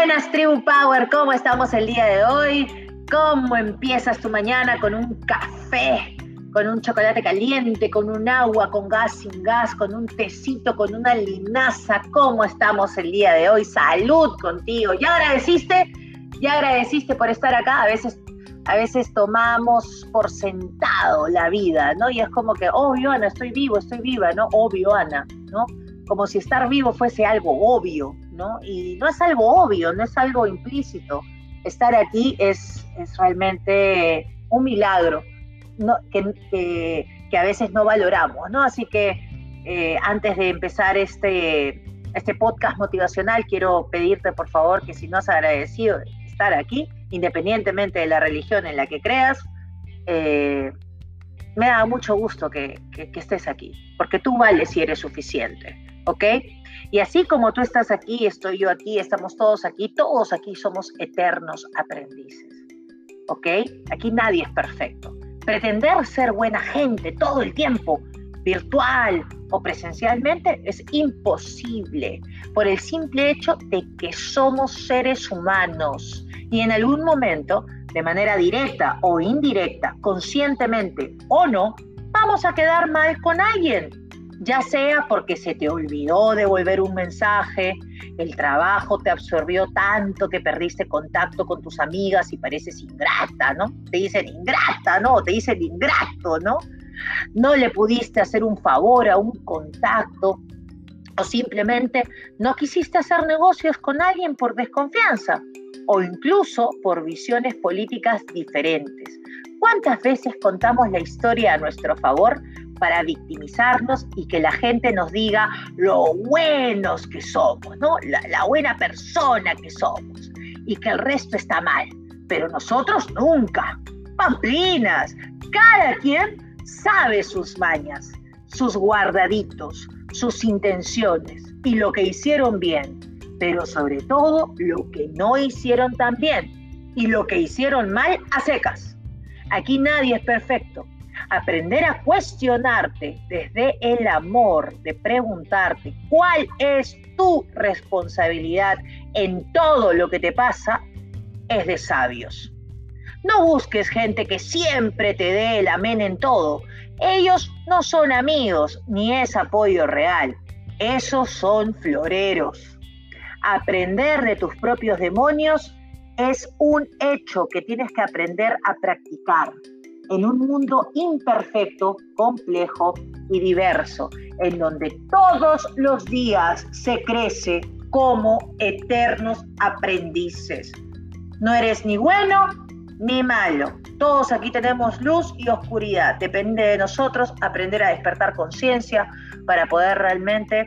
Buenas Tribu Power, ¿cómo estamos el día de hoy? ¿Cómo empiezas tu mañana con un café, con un chocolate caliente, con un agua, con gas, sin gas, con un tecito, con una linaza? ¿Cómo estamos el día de hoy? Salud contigo. ¿Ya agradeciste? ¿Ya agradeciste por estar acá? A veces a veces tomamos por sentado la vida, ¿no? Y es como que, obvio, Ana, estoy vivo, estoy viva, ¿no? Obvio, Ana, ¿no? Como si estar vivo fuese algo obvio, ¿no? Y no es algo obvio, no es algo implícito. Estar aquí es, es realmente un milagro ¿no? que, que, a veces no valoramos, ¿no? Así que eh, antes de empezar este, este podcast motivacional, quiero pedirte, por favor, que si no has agradecido estar aquí, independientemente de la religión en la que creas, eh, me da mucho gusto que, estés aquí, porque tú vales y eres suficiente, ¿ok? Y así como tú estás aquí, estoy yo aquí, estamos todos aquí, todos aquí somos eternos aprendices, ¿ok? Aquí nadie es perfecto. Pretender ser buena gente todo el tiempo, virtual o presencialmente, es imposible por el simple hecho de que somos seres humanos y en algún momento, de manera directa o indirecta, conscientemente o no, vamos a quedar mal con alguien, ya sea porque se te olvidó devolver un mensaje, el trabajo te absorbió tanto que perdiste contacto con tus amigas y pareces ingrata, ¿no? Te dicen ingrata, ¿no? Te dicen ingrato, ¿no? No le pudiste hacer un favor a un contacto o simplemente no quisiste hacer negocios con alguien por desconfianza o incluso por visiones políticas diferentes. ¿Cuántas veces contamos la historia a nuestro favor para victimizarnos y que la gente nos diga lo buenos que somos, ¿no? La, la buena persona que somos y que el resto está mal, pero nosotros nunca. Pamplinas, cada quien sabe sus mañas, sus guardaditos, sus intenciones y lo que hicieron bien pero sobre todo lo que no hicieron tan bien y lo que hicieron mal a secas. Aquí nadie es perfecto. Aprender a cuestionarte desde el amor, de preguntarte cuál es tu responsabilidad en todo lo que te pasa, es de sabios. No busques gente que siempre te dé el amén en todo. Ellos no son amigos ni es apoyo real. Esos son floreros aprender de tus propios demonios es un hecho que tienes que aprender a practicar en un mundo imperfecto, complejo y diverso, en donde todos los días se crece como eternos aprendices. No eres ni bueno ni malo. Todos aquí tenemos luz y oscuridad. Depende de nosotros aprender a despertar conciencia para poder realmente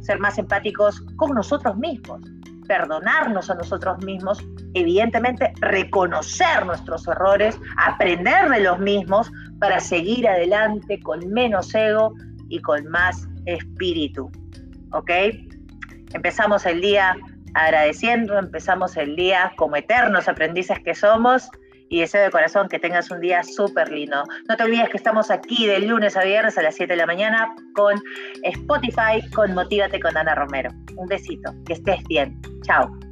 ser más empáticos con nosotros mismos, perdonarnos a nosotros mismos, evidentemente reconocer nuestros errores, aprender de los mismos para seguir adelante con menos ego y con más espíritu. ¿Ok? Empezamos el día agradeciendo, empezamos el día como eternos aprendices que somos y deseo de corazón que tengas un día súper lindo. No te olvides que estamos aquí de lunes a viernes a las 7 de la mañana con Spotify, con Motívate con Ana Romero. Un besito, que estés bien. Tchau.